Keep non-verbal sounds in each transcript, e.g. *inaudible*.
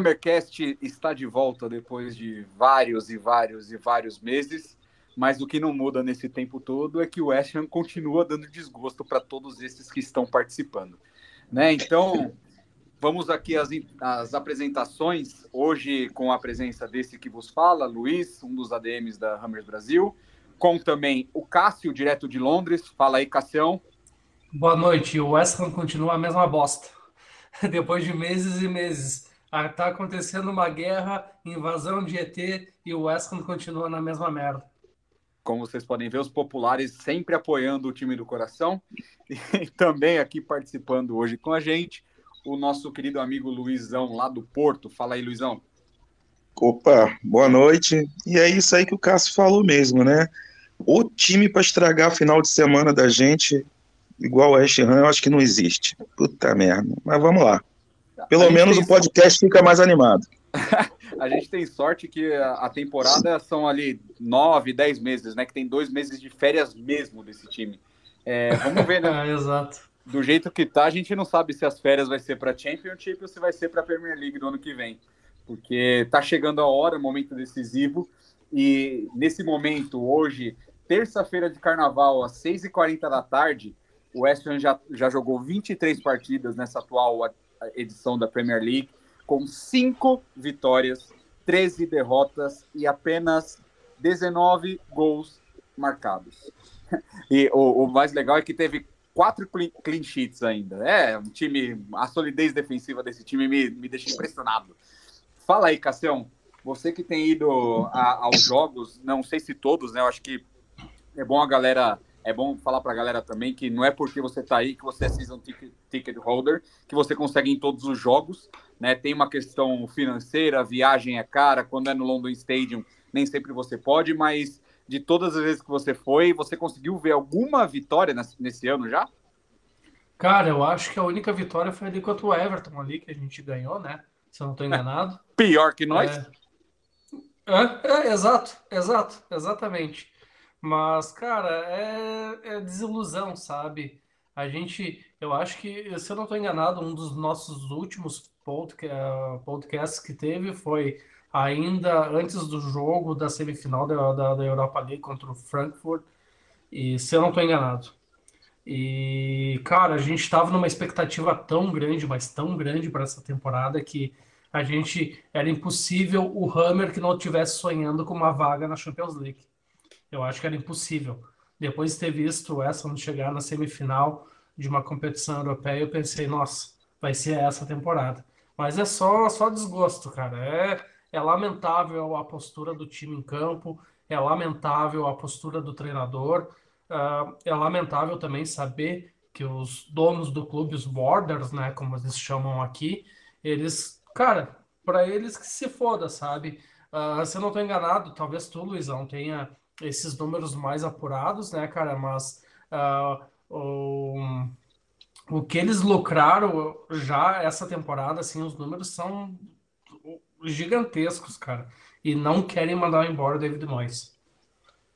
Hammercast está de volta depois de vários e vários e vários meses, mas o que não muda nesse tempo todo é que o West Ham continua dando desgosto para todos esses que estão participando. Né? Então, vamos aqui às, às apresentações, hoje com a presença desse que vos fala, Luiz, um dos ADMs da Hammers Brasil, com também o Cássio, direto de Londres. Fala aí, Cassião. Boa noite. O West Ham continua a mesma bosta. *laughs* Depois de meses e meses Está ah, acontecendo uma guerra, invasão de ET e o West Ham continua na mesma merda. Como vocês podem ver, os populares sempre apoiando o time do coração. *laughs* E também aqui participando hoje com a gente, o nosso querido amigo Luizão, lá do Porto. Fala aí, Luizão. Opa, boa noite. E é isso aí que o Cássio falou mesmo, né? O time para estragar a final de semana da gente, igual o West Ham, eu acho que não existe. Puta merda. Mas vamos lá. Pelo menos o podcast sorte. fica mais animado. *laughs* a gente tem sorte que a temporada são ali nove, dez meses, né? Que tem dois meses de férias mesmo desse time. É, vamos ver, né? *laughs* é, exato. Do jeito que tá, a gente não sabe se as férias vai ser para Championship ou se vai ser para Premier League do ano que vem. Porque tá chegando a hora, momento decisivo. E nesse momento, hoje, terça-feira de carnaval, às 6h40 da tarde, o West Ham já, já jogou 23 partidas nessa atual edição da Premier League, com cinco vitórias, 13 derrotas e apenas 19 gols marcados. *laughs* E o, o mais legal é que teve quatro clean sheets ainda. É, um time, a solidez defensiva desse time me, me deixa impressionado. Fala aí, Cassião, você que tem ido a, aos jogos, não sei se todos, né? Eu acho que é bom a galera é bom falar para a galera também que não é porque você está aí que você é season ticket, ticket holder, que você consegue em todos os jogos, né? Tem uma questão financeira, viagem é cara, quando é no London Stadium, nem sempre você pode, mas de todas as vezes que você foi, você conseguiu ver alguma vitória nesse ano já? Cara, eu acho que a única vitória foi ali contra o Everton ali, que a gente ganhou, né? Se eu não estou enganado. Pior que nós? É... É, é, exato, exato, exatamente. Mas, cara, é, é desilusão, sabe? A gente, eu acho que, se eu não estou enganado, um dos nossos últimos podcasts que teve foi ainda antes do jogo da semifinal da, da, da Europa League contra o Frankfurt, e se eu não estou enganado. E, cara, a gente estava numa expectativa tão grande, mas tão grande para essa temporada que a gente era impossível o Hammer que não estivesse sonhando com uma vaga na Champions League. Eu acho que era impossível. Depois de ter visto o West Ham chegar na semifinal de uma competição europeia, eu pensei, nossa, vai ser essa temporada. Mas é só, só desgosto, cara. É, é lamentável a postura do time em campo, é lamentável a postura do treinador, uh, é lamentável também saber que os donos do clube, os borders, né, como eles chamam aqui, eles, cara, para eles que se foda, sabe? Uh, se eu não estou enganado, talvez tu, Luizão, tenha esses números mais apurados, né, cara? Mas uh, o, o que eles lucraram já essa temporada, assim, os números são gigantescos, cara. E não querem mandar embora o David Moyes.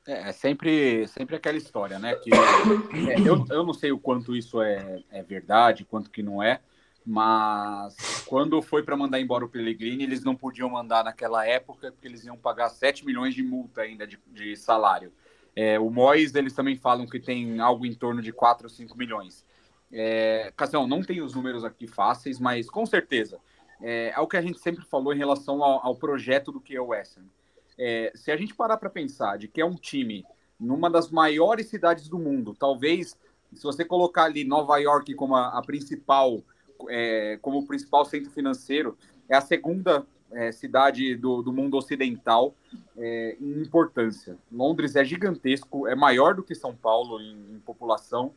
É, é sempre, sempre aquela história, né? Que *coughs* é, eu, eu não sei o quanto isso é, é verdade, quanto que não é, mas quando foi para mandar embora o Pellegrini, eles não podiam mandar naquela época, porque eles iam pagar 7 milhões de multa ainda de, de salário. É, o Mois, eles também falam que tem algo em torno de 4 ou 5 milhões. É, Cassião, não tem os números aqui fáceis, mas com certeza é, é o que a gente sempre falou em relação ao, ao projeto do que é o West Ham. É, se a gente parar para pensar de que é um time numa das maiores cidades do mundo, talvez se você colocar ali Nova York como a, a principal é, como principal centro financeiro, é a segunda é, cidade do, do, mundo ocidental é, em importância. Londres é gigantesco, é maior do que São Paulo em, em população.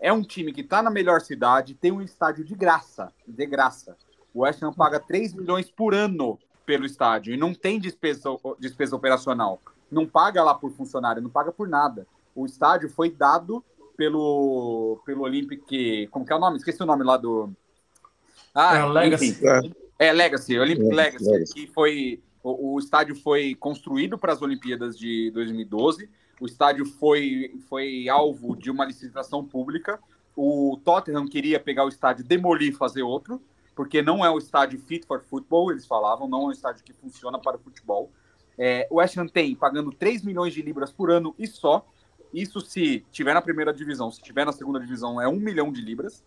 É um time que está na melhor cidade, tem um estádio de graça, de graça. O West Ham paga 3 milhões por ano pelo estádio e não tem despesa, despesa operacional. Não paga lá por funcionário, não paga por nada. O estádio foi dado pelo, pelo Olympic. Como que é o nome? Esqueci o nome lá do, ah, é, Legacy. Enfim, É, Legacy, Olympic Legacy, Legacy, que foi. O, o estádio foi construído para as Olimpíadas de 2012. O estádio foi, foi alvo de uma licitação pública. O Tottenham queria pegar o estádio, demolir e fazer outro, porque não é o estádio fit for football, eles falavam, não é um estádio que funciona para o futebol. É, o West Ham tem pagando 3 milhões de libras por ano e só. Isso se tiver na primeira divisão, se tiver na segunda divisão, é 1 milhão de libras.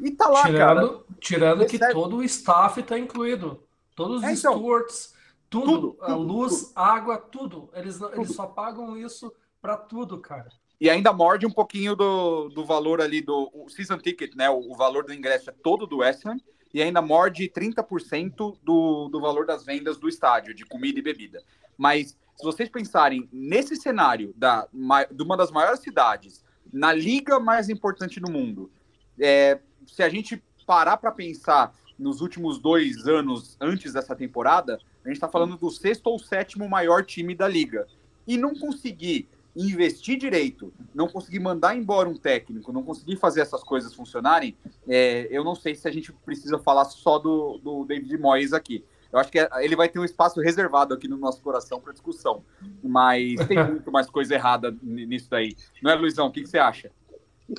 E tá lá, tirando, cara. Tirando que todo o staff tá incluído. Todos os é, então, stewards, tudo, tudo, a luz, tudo. água, tudo. Eles, tudo. eles só pagam isso para tudo, cara. E ainda morde um pouquinho do, do valor ali do season ticket, né? O, o, valor do ingresso é todo do West Ham e ainda morde 30% do, do valor das vendas do estádio, de comida e bebida. Mas se vocês pensarem nesse cenário da, de uma das maiores cidades, na liga mais importante do mundo, é, se a gente parar para pensar nos últimos dois anos antes dessa temporada, a gente está falando do sexto ou sétimo maior time da liga. E não conseguir investir direito, não conseguir mandar embora um técnico, não conseguir fazer essas coisas funcionarem, é, eu não sei se a gente precisa falar só do, do David Moyes aqui. Eu acho que ele vai ter um espaço reservado aqui no nosso coração para discussão. Mas tem muito mais coisa errada nisso daí. Não é, Luizão? O que, que você acha?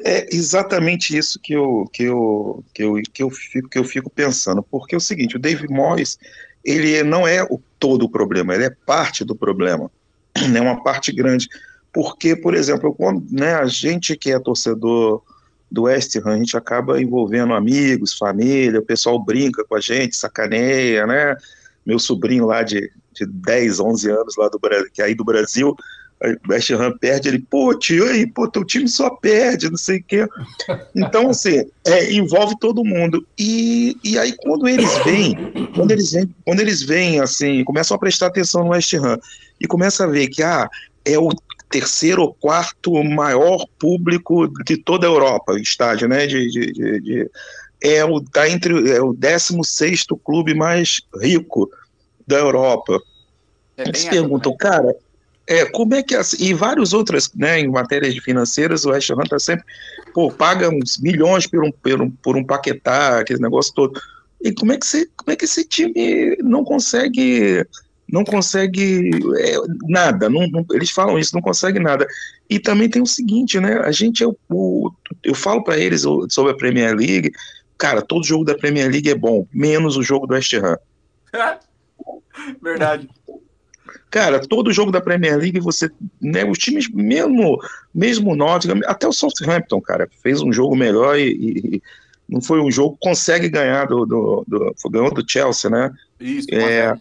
É exatamente isso que eu, que eu, que eu, que eu, fico, que eu fico pensando. Porque é o seguinte, o David Moyes, ele não é o todo o problema, ele é parte do problema. *clears throat* É uma parte grande. Porque, por exemplo, quando né, a gente que é torcedor do West Ham, a gente acaba envolvendo amigos, família, o pessoal brinca com a gente, sacaneia, né? Meu sobrinho lá de, de 10, 11 anos lá do que é aí do Brasil, o West Ham perde, ele, pô, tio, aí, pô, teu time só perde, não sei o quê. Então, assim, é, envolve todo mundo. E, e aí, quando eles vêm, quando eles vêm, quando eles vêm, assim, começam a prestar atenção no West Ham e começam a ver que, ah, é o terceiro ou quarto maior público de toda a Europa, estádio, né? De, de, de, de é o tá entre é o 16 clube mais rico da Europa. É Eles perguntam, cara, é, como é que é assim? e várias outras, né, em matérias financeiras, o West Ham tá sempre, pô, paga uns milhões por um, por um, por um Paquetá, aquele negócio todo. E como é que você, como é que esse time não consegue não consegue é, nada, não, não, eles falam isso, não consegue nada. E também tem o seguinte, né? A gente é o, o eu falo para eles sobre a Premier League, cara, todo jogo da Premier League é bom, menos o jogo do West Ham. *laughs* Verdade. Cara, todo jogo da Premier League você, né, os times mesmo, mesmo Nottingham, até o Southampton, cara, fez um jogo melhor e, e não foi um jogo consegue ganhar do, do, do ganhou do Chelsea, né? Isso. É,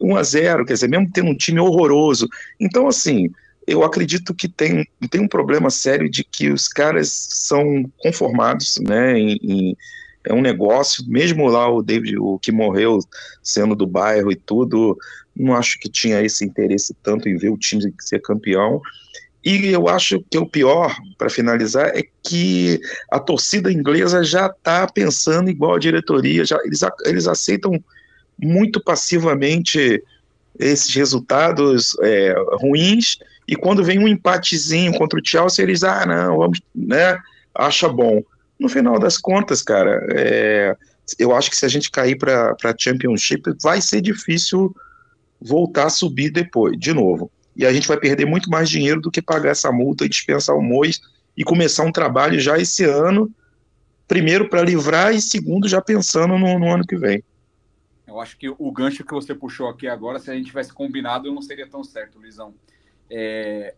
1 a 0 quer dizer, mesmo tendo um time horroroso. Então, assim, eu acredito que tem, tem um problema sério de que os caras são conformados, né, em, em, é um negócio, mesmo lá o David, o que morreu sendo do bairro e tudo, não acho que tinha esse interesse tanto em ver o time ser campeão, e eu acho que o pior, para finalizar, é que a torcida inglesa já está pensando igual a diretoria, já, eles, eles aceitam muito passivamente esses resultados é, ruins, e quando vem um empatezinho contra o Chelsea, eles, ah, não, vamos, né, acha bom. No final das contas, cara, é, eu acho que se a gente cair para Championship, vai ser difícil voltar a subir depois, de novo. E a gente vai perder muito mais dinheiro do que pagar essa multa e dispensar o Mois e começar um trabalho já esse ano, primeiro para livrar e segundo já pensando no, no ano que vem. Eu acho que o gancho que você puxou aqui agora, se a gente tivesse combinado, não seria tão certo, Luizão. É,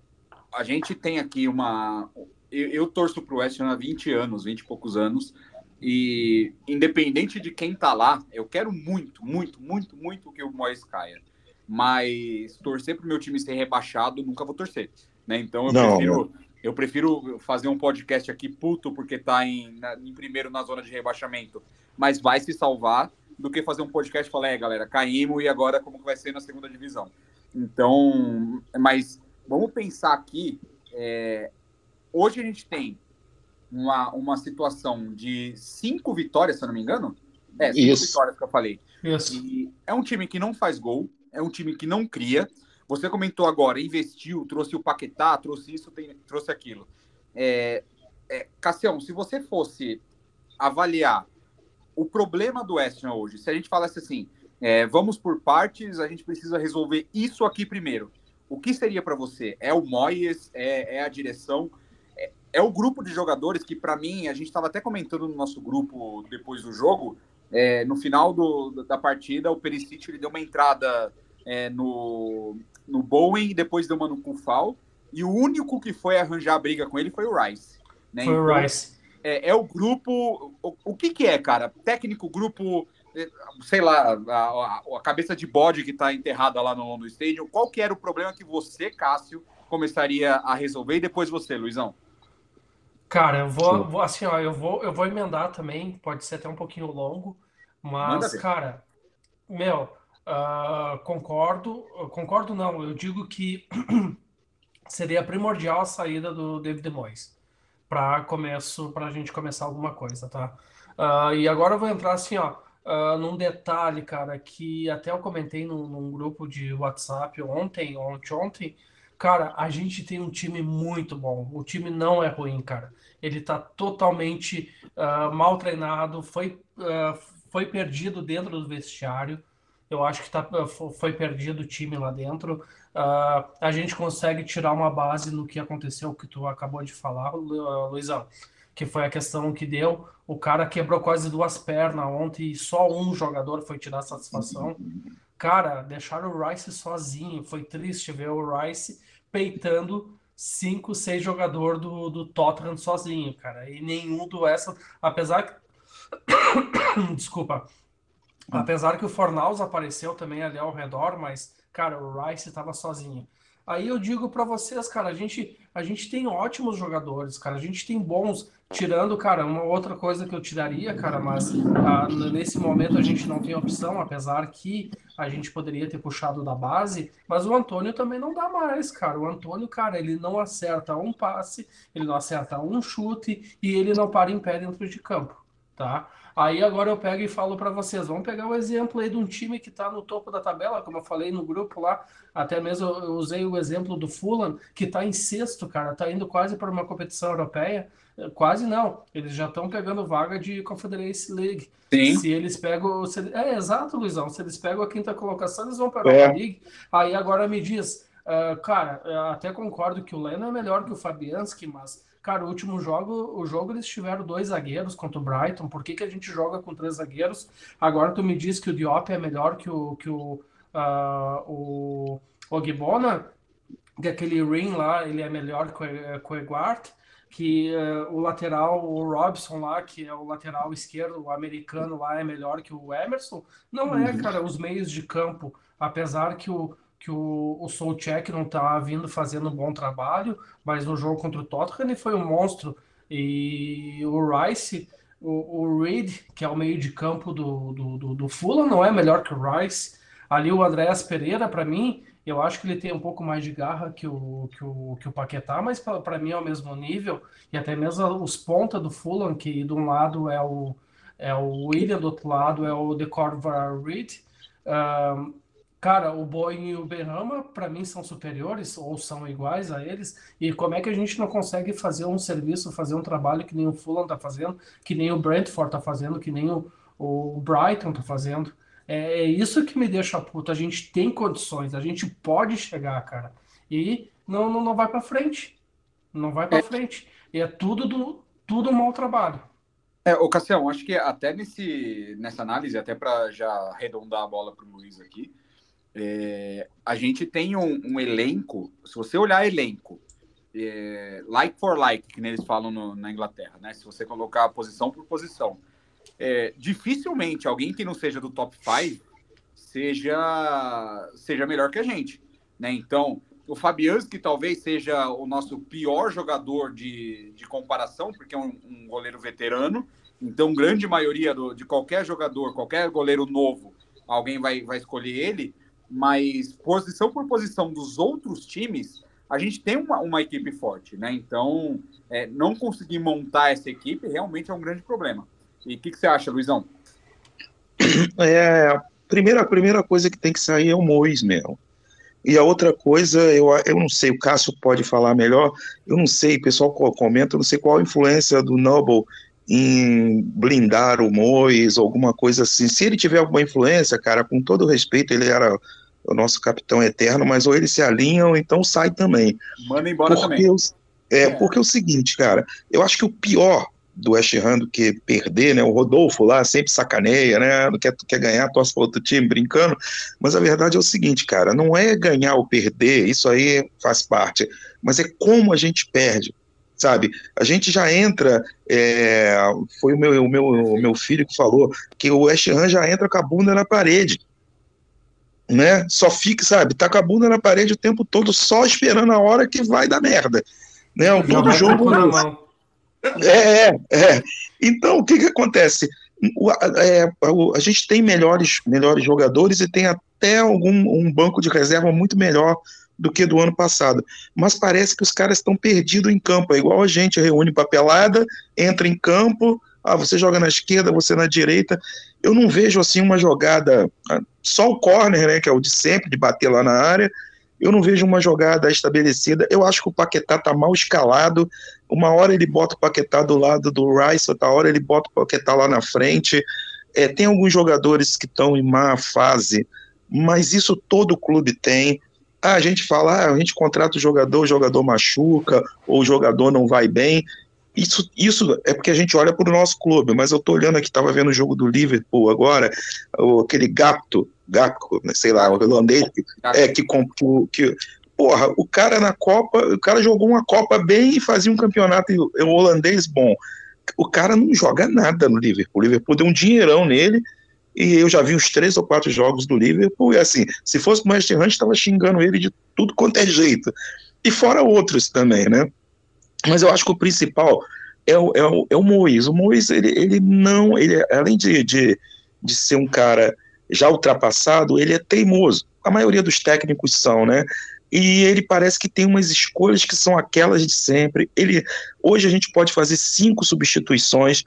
a gente tem aqui uma. Eu, eu torço para o West Ham há 20 anos, 20 e poucos anos, e independente de quem tá lá, eu quero muito, muito, muito, muito que o Mois caia. Mas torcer para o meu time ser rebaixado, nunca vou torcer. Né? Então eu não, prefiro. Eu prefiro fazer um podcast aqui puto porque está em, em primeiro na zona de rebaixamento, mas vai se salvar do que fazer um podcast e falar, é, galera, caímos e agora como que vai ser na segunda divisão. Então, mas vamos pensar aqui, é, hoje a gente tem uma, uma situação de cinco vitórias, se eu não me engano. É, cinco Isso. vitórias que eu falei. Isso. E é um time que não faz gol, é um time que não cria. Você comentou agora, investiu, trouxe o Paquetá, trouxe isso, tem, trouxe aquilo. É, é, Cassião, se você fosse avaliar o problema do West Ham hoje, se a gente falasse assim, é, vamos por partes, a gente precisa resolver isso aqui primeiro. O que seria para você? É o Moyes? É, é a direção? É, é, o grupo de jogadores que, para mim, a gente estava até comentando no nosso grupo depois do jogo, é, no final do, da partida, o Perisic ele deu uma entrada é, no, no Bowen e depois deu uma no Kufal, e o único que foi arranjar a briga com ele foi o Rice. Né? Foi então, o Rice. É, é, o grupo. O, o que, que é, cara? Técnico, grupo sei lá, a, a, cabeça de bode que está enterrada lá no, no Stadium, qual que era o problema que você, Cássio, começaria a resolver e depois você, Luizão? Cara, eu vou, vou, assim, ó, eu vou, eu vou emendar também, pode ser até um pouquinho longo, mas, cara, meu, uh, concordo, concordo não, eu digo que *clears throat* seria primordial a saída do David Moyes para começo, para a gente começar alguma coisa, tá? Uh, e agora eu vou entrar assim, ó, uh, num detalhe, cara, que até eu comentei num, num, grupo de WhatsApp ontem, ontem, ontem. Cara, a gente tem um time muito bom. O time não é ruim, cara. Ele tá totalmente uh, mal treinado, foi, uh, foi perdido dentro do vestiário. Eu acho que tá, foi perdido o time lá dentro. Uh, a gente consegue tirar uma base no que aconteceu, que tu acabou de falar, Luizão que foi a questão que deu. O cara quebrou quase duas pernas ontem e só um jogador foi tirar satisfação. Cara, deixaram o Rice sozinho. Foi triste ver o Rice peitando cinco, seis jogadores do, do Tottenham sozinho, cara. E nenhum do essa, apesar que. *coughs* Desculpa. Apesar que o Fornaus apareceu também ali ao redor, mas, cara, o Rice estava sozinho. Aí eu digo para vocês, cara, a gente, a gente tem ótimos jogadores, cara, a gente tem bons, tirando, cara, uma outra coisa que eu tiraria, cara, mas ah, nesse momento a gente não tem opção, apesar que a gente poderia ter puxado da base, mas o Antônio também não dá mais, cara. O Antônio, cara, ele não acerta um passe, ele não acerta um chute e ele não para em pé dentro de campo, tá? Aí agora eu pego e falo para vocês, vamos pegar o exemplo aí de um time que está no topo da tabela, como eu falei no grupo lá, até mesmo eu usei o exemplo do Fulham, que está em sexto, cara, está indo quase para uma competição europeia, quase não, eles já estão pegando vaga de Confederacy League. Sim. Se eles pegam, se, é exato, Luizão, se eles pegam a quinta colocação, eles vão para a é. League. Aí agora me diz, uh, cara, até concordo que o Leno é melhor que o Fabianski, mas Cara, o último jogo, o jogo eles tiveram dois zagueiros contra o Brighton. Por que, que a gente joga com três zagueiros? Agora tu me diz que o Diop é melhor que o que o, uh, o Ogbona, que aquele Ring lá, ele é melhor que o, que o Eguart, que uh, o lateral, o Robson lá, que é o lateral esquerdo, o americano lá, é melhor que o Emerson. Não é, uhum. cara, os meios de campo, apesar que o que o, o Solcheck não está vindo fazendo um bom trabalho, mas no jogo contra o Tottenham ele foi um monstro. E o Rice, o, o Reed, que é o meio de campo do, do, do, do Fulham, não é melhor que o Rice. Ali o Andréas Pereira, para mim, eu acho que ele tem um pouco mais de garra que o, que o, que o Paquetá, mas para mim é o mesmo nível. E até mesmo os pontas do Fulham, que de um lado é o, é o William, do outro lado é o Decorva Reed. Um, Cara, o Boeing e o Berrama, para mim, são superiores ou são iguais a eles. E como é que a gente não consegue fazer um serviço, fazer um trabalho que nem o Fulham está fazendo, que nem o Brentford está fazendo, que nem o, o Brighton está fazendo? É, é, isso que me deixa puto. A gente tem condições, a gente pode chegar, cara. E não, não, não vai para frente. Não vai para é. frente. E é tudo do tudo mau trabalho. É, ô Cassião, acho que até nesse, nessa análise, até para já arredondar a bola para o Luiz aqui, é, a gente tem um, um, elenco, se você olhar elenco, é, like for like, que eles falam no, na Inglaterra, né? Se você colocar posição por posição, é, dificilmente alguém que não seja do top 5 seja, seja melhor que a gente, né? Então, o Fabianski talvez seja o nosso pior jogador de, de comparação, porque é um, um goleiro veterano, então grande maioria do, de qualquer jogador, qualquer goleiro novo, alguém vai, vai escolher ele, mas posição por posição dos outros times, a gente tem uma, uma equipe forte, né? Então, é, não conseguir montar essa equipe realmente é um grande problema. E o que, que, você acha, Luizão? *clears throat* É, a primeira, a primeira coisa que tem que sair é o Mois mesmo. E a outra coisa, eu, eu não sei, o Cássio pode falar melhor, eu não sei, o pessoal comenta, eu não sei qual a influência do Noble em blindar o Mois, alguma coisa assim. Se ele tiver alguma influência, cara, com todo respeito, ele era o nosso capitão eterno, mas ou ele se alinha ou então sai também. Manda embora porque também. Eu, é, é, porque é o seguinte, cara, eu acho que o pior do West Ham do que perder, né? O Rodolfo lá sempre sacaneia, né? Não quer, quer ganhar, torce para outro time, brincando. Mas a verdade é o seguinte, cara, não é ganhar ou perder, isso aí faz parte, mas é como a gente perde sabe? A gente já entra, é, foi o meu, o, meu, o meu filho que falou, que o West Ham já entra com a bunda na parede, né? Só fica, sabe, tá com a bunda na parede o tempo todo, só esperando a hora que vai dar merda, né? Todo jogo... É, é, é. Então, o que que acontece? O, é, a gente tem melhores, melhores jogadores e tem até algum um banco de reserva muito melhor do que do ano passado. Mas parece que os caras estão perdidos em campo. É igual a gente reúne papelada, entra em campo, ah, você joga na esquerda, você na direita. Eu não vejo assim uma jogada, ah, só o corner, né, que é o de sempre, de bater lá na área. Eu não vejo uma jogada estabelecida. Eu acho que o Paquetá tá mal escalado. Uma hora ele bota o Paquetá do lado do Rice, outra hora ele bota o Paquetá lá na frente. É, tem alguns jogadores que estão em má fase, mas isso todo clube tem. Ah, a gente fala, ah, a gente contrata o jogador, o jogador machuca, ou o jogador não vai bem. Isso, isso é porque a gente olha para o nosso clube, mas eu estou olhando aqui, estava vendo o jogo do Liverpool agora, o, aquele Gapto, né, sei lá, o holandês, é, que, que, que, porra, o cara na Copa, o cara jogou uma Copa bem e fazia um campeonato holandês bom. O cara não joga nada no Liverpool. O Liverpool deu um dinheirão nele, e eu já vi uns três ou quatro jogos do Liverpool, e assim, se fosse o West Ham, estava xingando ele de tudo quanto é jeito. E fora outros também, né? Mas eu acho que o principal é o, é o, é o Mois. O Mois, ele, ele não, ele, além de, de, de ser um cara já ultrapassado, ele é teimoso. A maioria dos técnicos são, né? E ele parece que tem umas escolhas que são aquelas de sempre. Ele hoje a gente pode fazer cinco substituições.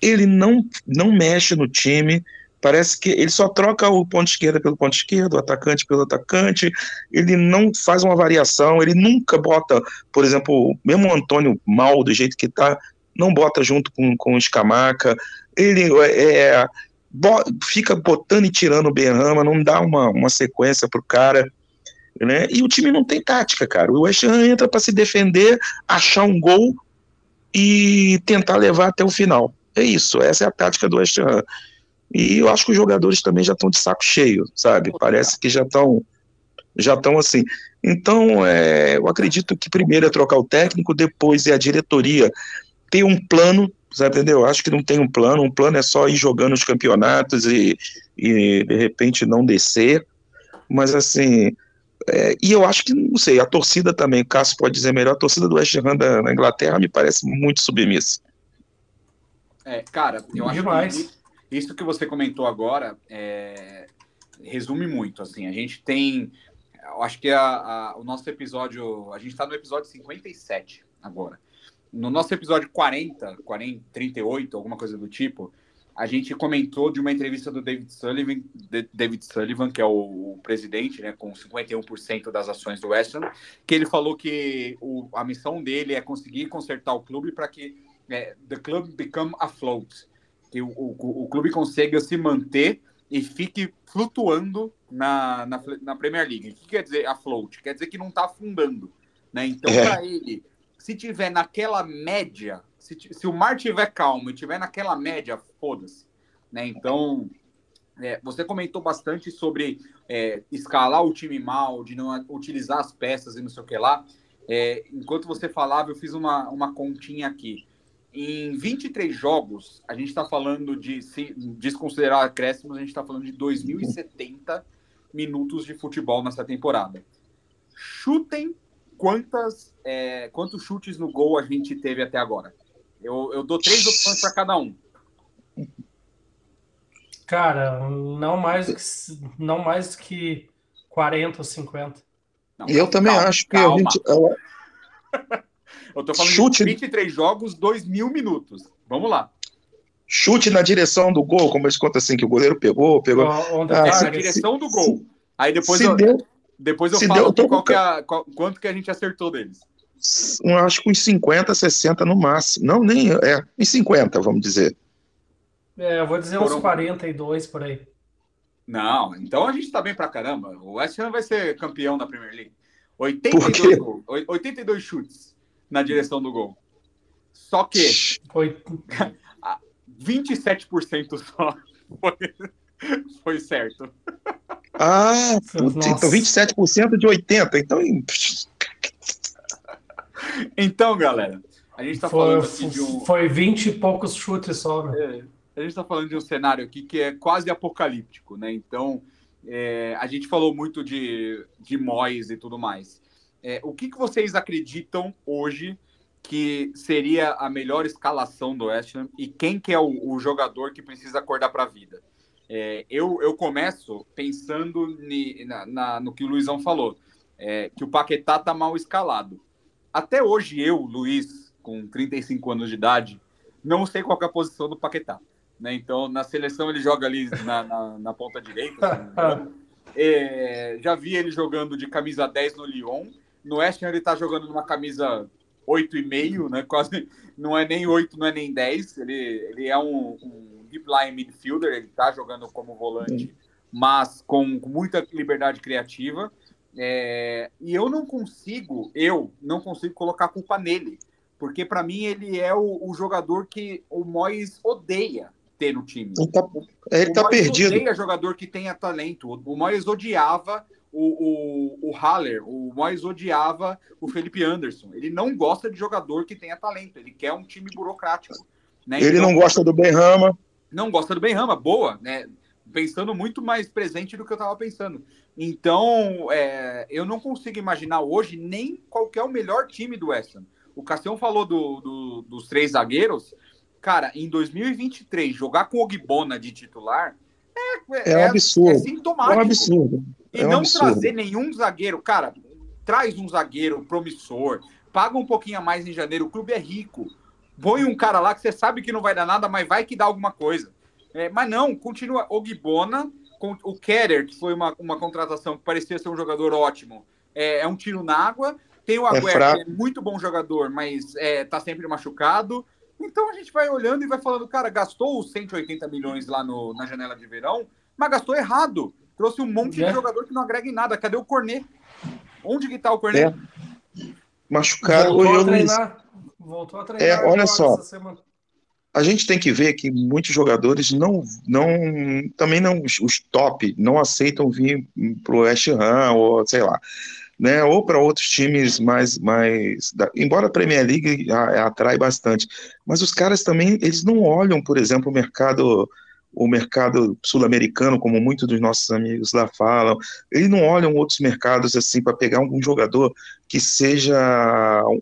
Ele não não mexe no time. Parece que ele só troca o ponto esquerda pelo ponto esquerdo, o atacante pelo atacante, ele não faz uma variação, ele nunca bota, por exemplo, mesmo o Antônio mal do jeito que está, não bota junto com, com o Escamaca, ele é, é fica botando e tirando o Berrama, não dá uma, uma sequência pro cara, né? E o time não tem tática, cara. O West Ham entra para se defender, achar um gol e tentar levar até o final. É isso, essa é a tática do West Ham. E eu acho que os jogadores também já estão de saco cheio, sabe? Parece que já estão já estão assim. Então, é, eu acredito que primeiro é trocar o técnico, depois é a diretoria ter um plano, sabe, entendeu? Acho que não tem um plano, um plano é só ir jogando os campeonatos e, e de repente não descer, mas assim, é, e eu acho que, não sei, a torcida também, o Cássio pode dizer melhor, a torcida do West Ham da, na Inglaterra me parece muito submissa. É, cara, eu acho Demais. que isso que você comentou agora é, resume muito. Assim, a gente tem. Acho que a, a, o nosso episódio. A gente está no episódio 57 agora. No nosso episódio 40, 40, 38, alguma coisa do tipo, a gente comentou de uma entrevista do David Sullivan, David Sullivan, que é o, presidente, né, com 51% das ações do West Ham, que ele falou que o, a missão dele é conseguir consertar o clube para que é, the club become afloat, que o, o, o clube consiga se manter e fique flutuando na, na, na, Premier League. O que quer dizer afloat? Quer dizer que não está afundando. Né? Então, é. para ele, se tiver naquela média, se, se o mar tiver calmo e tiver naquela média, foda-se. Né? Então, é, você comentou bastante sobre é, escalar o time mal, de não utilizar as peças e não sei o que lá. É, enquanto você falava, eu fiz uma, uma continha aqui. Em 23 jogos, a gente está falando de, se desconsiderar acréscimos, a gente está falando de 2.070 minutos de futebol nessa temporada. Chutem quantas, é, quantos chutes no gol a gente teve até agora. Eu, eu dou três opções para cada um. Cara, não mais que, não mais que 40 ou 50. Não, eu também calma, acho que calma. a gente. Eu tô falando Chute... de 23 jogos, 2 mil minutos. Vamos lá. Chute na direção do gol, como eles contam assim, que o goleiro pegou, pegou. Onde ah, se, na direção se, do gol. Se, Aí depois eu, deu, depois eu falo deu, qual que é a, qual, quanto que a gente acertou deles. um, acho que uns 50, 60 no máximo. Não, nem. É, uns 50, vamos dizer. É, eu vou dizer uns 42 por aí. Não, então a gente tá bem pra caramba. O West Ham vai ser campeão da Premier League. 82, gol, 82 chutes na direção do gol. Só que 27% *laughs* só foi, foi certo. Ah, Nossa. então 27% de 80. Então. Então, galera, a gente tá foi, falando aqui de um. Foi 20 e poucos chutes só, né? É a gente está falando de um cenário aqui que é quase apocalíptico, né? Então, é, a gente falou muito de, de Mois e tudo mais. É, o que, que vocês acreditam hoje que seria a melhor escalação do West Ham e quem que é o, o jogador que precisa acordar para a vida? É, eu, eu começo pensando ni, na, na, no que o Luizão falou, é, que o Paquetá tá mal escalado. Até hoje eu, Luiz, com 35 anos de idade, não sei qual é a posição do Paquetá. Né? Então, na seleção ele joga ali na, na, na ponta direita. *laughs* é, já vi ele jogando de camisa 10 no Lyon. No West Ham ele está jogando numa camisa 8,5, né? Quase não é nem 8, não é nem 10. Ele, ele é um, um deep line midfielder, ele está jogando como volante, mas com muita liberdade criativa. É, e eu não consigo, eu não consigo colocar a culpa nele, porque para mim ele é o, o, jogador que o Mois odeia ter no time. Ele tá, ele o tá perdido. odeia jogador que tenha talento. O Moyes odiava o, o, o Haller, o Moyes odiava o Felipe Anderson. Ele não gosta de jogador que tenha talento, ele quer um time burocrático. Né? Ele então, não gosta do Benrama. Não gosta do Benrama, boa, né? Pensando muito mais presente do que eu estava pensando. Então, é, eu não consigo imaginar hoje nem qual é o melhor time do West Ham. O Cassião falou do, do, dos três zagueiros. Cara, em 2023, jogar com o Ogbona de titular é, é, é, absurdo. É sintomático. É um absurdo. E um não absurdo. trazer nenhum zagueiro. Cara, traz um zagueiro promissor, paga um pouquinho a mais em janeiro, o clube é rico. Põe um cara lá que você sabe que não vai dar nada, mas vai que dá alguma coisa. É, mas não, continua Ogbona, com o Keller, que foi uma, uma contratação que parecia ser um jogador ótimo, é, é um tiro na água. Tem o é Agüero, que é muito bom jogador, mas é, tá sempre machucado. Então a gente vai olhando e vai falando, cara, gastou os 180 milhões lá no, na janela de verão, mas gastou errado. Trouxe um monte é. de jogador que não agrega em nada. Cadê o Cornet? Onde que tá o Cornet? É. Machucado. Voltou a treinar. Voltou a treinar. É, olha só. A gente tem que ver que muitos jogadores não, não também não, os top não aceitam vir pro West Ham ou sei lá né, ou para outros times mais, mais da, embora a Premier League a, a, atrai bastante, mas os caras também eles não olham, por exemplo, o mercado o mercado sul-americano, como muitos dos nossos amigos lá falam, eles não olham outros mercados assim para pegar algum jogador que seja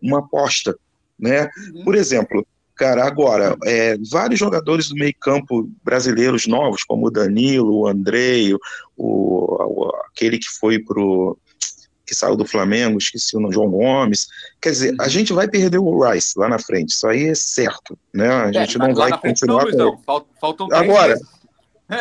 uma aposta, né? Uhum. Por exemplo, cara, agora é, vários jogadores do meio campo brasileiros novos, como o Danilo, o Andrei, o, o aquele que foi pro que saiu do Flamengo, esqueci o nome, João Gomes. Quer dizer, a uhum. gente vai perder o Rice lá na frente, isso aí é certo, né? A é, gente é, não vai continuar não, com Faltam Agora,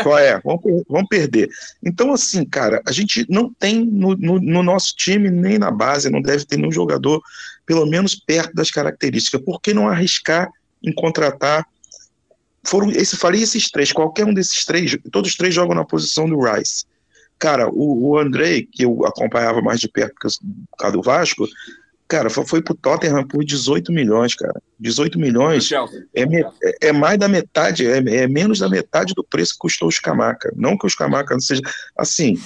qual é? Vamos, vamos perder. Então, assim, cara, a gente não tem no, no, no, nosso time, nem na base, não deve ter nenhum jogador, pelo menos perto das características. Por que não arriscar em contratar? Foram, esse, falei esses três, qualquer um desses três, todos os três jogam na posição do Rice. Cara, o, o Andrei, que eu acompanhava mais de perto por causa do Vasco, cara, foi, foi pro Tottenham por 18 milhões, cara. 18 milhões é, me, é, mais da metade, é, é, menos da metade do preço que custou o Scamaca. Não que o Scamaca não seja. Assim,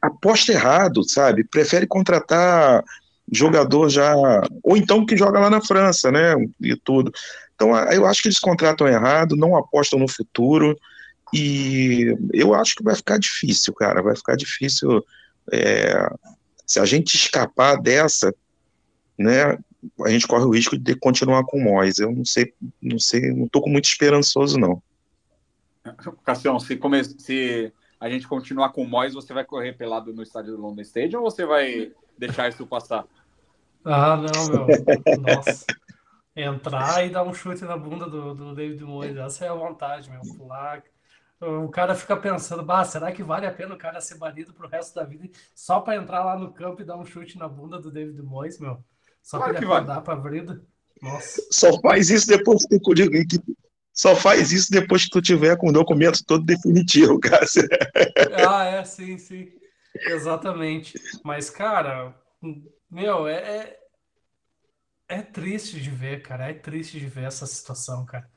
aposta errado, sabe? Prefere contratar jogador já. Ou então que joga lá na França, né? E tudo. Então, eu acho que eles contratam errado, não apostam no futuro. E eu acho que vai ficar difícil, cara. Vai ficar difícil. É, se a gente escapar dessa, né? A gente corre o risco de continuar com o Mois. Eu não sei, não sei, não tô com muito esperançoso, não. *laughs* Cassião, se, come... se a gente continuar com o Mois, você vai correr pelado no estádio do London Stadium ou você vai deixar isso passar? Ah, não, meu. Nossa. Entrar e dar um chute na bunda do, do David Moyes, essa é a vontade, meu. Pular, o cara fica pensando, bah, será que vale a pena o cara ser banido pro resto da vida só para entrar lá no campo e dar um chute na bunda do David Moyes, meu? Só Claro para que vai. acordar pra vida. Nossa. Só faz isso depois que tu, que- só faz isso depois que tu tiver com o documento todo definitivo, *laughs* cara. Ah, é, sim, sim. Exatamente. Mas, cara, meu, é, é, é triste de ver, cara. É triste de ver essa situação, cara.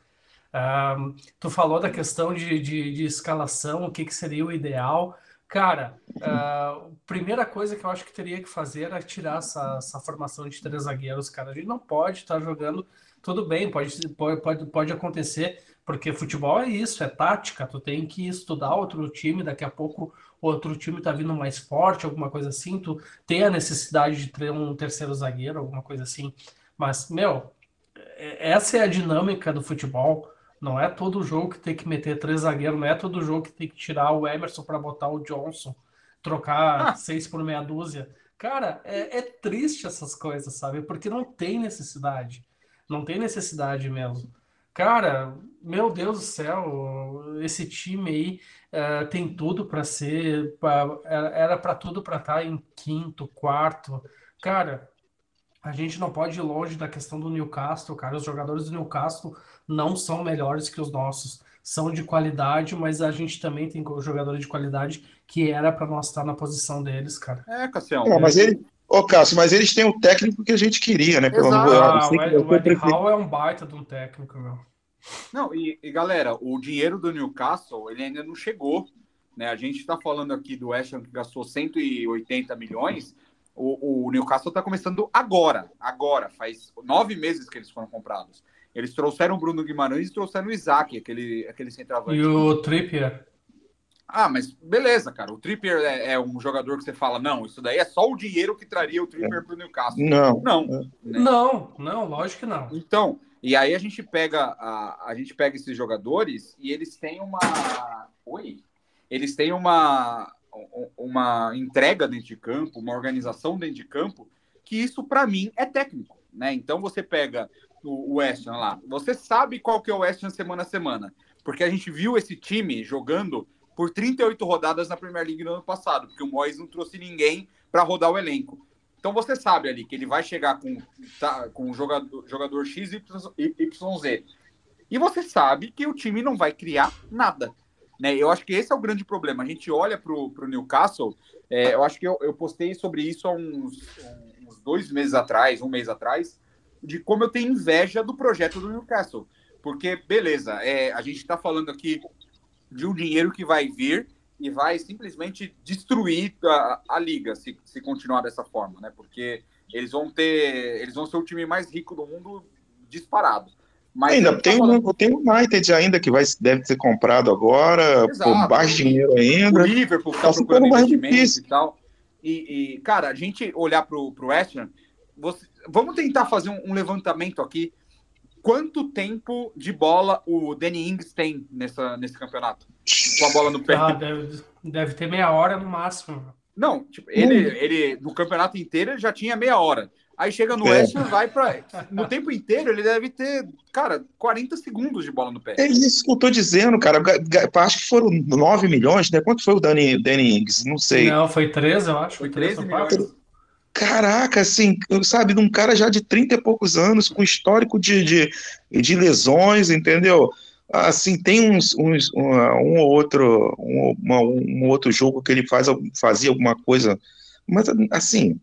Tu falou da questão de, de, de escalação, o que, que seria o ideal. Cara, a primeira coisa que eu acho que teria que fazer era tirar essa, essa formação de três zagueiros, cara. A gente não pode estar jogando. Tudo bem, pode, pode, pode, pode acontecer, porque futebol é isso, é tática. Tu tem que estudar outro time, daqui a pouco outro time tá vindo mais forte, alguma coisa assim. Tu tem a necessidade de ter um terceiro zagueiro, alguma coisa assim. Mas, meu, é- essa é a dinâmica do futebol. Não é todo jogo que tem que meter três zagueiros, não é todo jogo que tem que tirar o Emerson para botar o Johnson, trocar Ah. seis por meia dúzia. Cara, é, é triste essas coisas, sabe? Porque não tem necessidade. Não tem necessidade mesmo. Cara, meu Deus do céu, esse time aí eh, tem tudo para ser, pra- era para tudo para estar em quinto, quarto. Cara, a gente não pode ir longe da questão do Newcastle, cara. Os jogadores do Newcastle não são melhores que os nossos. São de qualidade, mas a gente também tem jogadores de qualidade que era para nós estar na posição deles, cara. É, Cassião. Não, mas ele, ô Cássio, mas eles têm o técnico que a gente queria, né? Pelo Exato. Ah, o que Ed- o Howe é um baita de um técnico, meu. Não, e, e, galera, o dinheiro do Newcastle, ele ainda não chegou. Né? A gente está falando aqui do West Ham que gastou 180 milhões. O, o Newcastle está começando agora, agora. Faz nove meses que eles foram comprados. Eles trouxeram o Bruno Guimarães e trouxeram o Isaac, aquele, aquele centroavante. E o Trippier. Ah, mas beleza, cara. O Trippier é, é um jogador que você fala, não, isso daí é só o dinheiro que traria o Trippier para o Newcastle. Não. Não. né? Não, não, lógico que não. Então, e aí a gente pega a, a gente pega esses jogadores e eles têm uma oi, eles têm uma uma entrega dentro de campo, uma organização dentro de campo que isso para mim é técnico, né? Então você pega o, West Ham lá, você sabe qual que é o West Ham semana a semana, porque a gente viu esse time jogando por 38 rodadas na Premier League no ano passado, porque o Moyes não trouxe ninguém para rodar o elenco. Então você sabe ali que ele vai chegar com, tá, com jogador, jogador X, Y, YZ. E você sabe que o time não vai criar nada. Né? Eu acho que esse é o grande problema. A gente olha para o Newcastle, é, eu acho que eu, eu, postei sobre isso há uns, uns, dois meses atrás, um mês atrás, de como eu tenho inveja do projeto do Newcastle. Porque, beleza, é, a gente está falando aqui de um dinheiro que vai vir e vai simplesmente destruir a, a liga se, se continuar dessa forma, né? Porque eles vão ter, eles vão ser o time mais rico do mundo disparado. Mas ainda tem, tá um, tem o United ainda que vai, deve ser comprado agora, Exato. por baixo dinheiro ainda. O Liverpool está procurando investimento e tal. E, e, cara, a gente olhar para o West Ham, você, vamos tentar fazer um, um, levantamento aqui. Quanto tempo de bola o Danny Ings tem nessa, nesse campeonato? Com a bola no pé. Ah, deve, deve ter meia hora no máximo. Não, tipo, ele, ele no campeonato inteiro já tinha meia hora. Aí chega no é. West Ham, vai para No tempo inteiro, ele deve ter, cara, 40 segundos de bola no pé. É isso que eu tô dizendo, cara. Acho que foram 9 milhões, né? Quanto foi o Danny, Danny Ings? Não sei. Não, foi 13, eu acho. Foi 13 milhões. Caraca, assim, sabe, de um cara já de 30 e poucos anos, com histórico de, de, de lesões, entendeu? Assim, tem uns, uns um, um ou outro, um, uma, um outro jogo que ele faz, fazia alguma coisa, mas assim,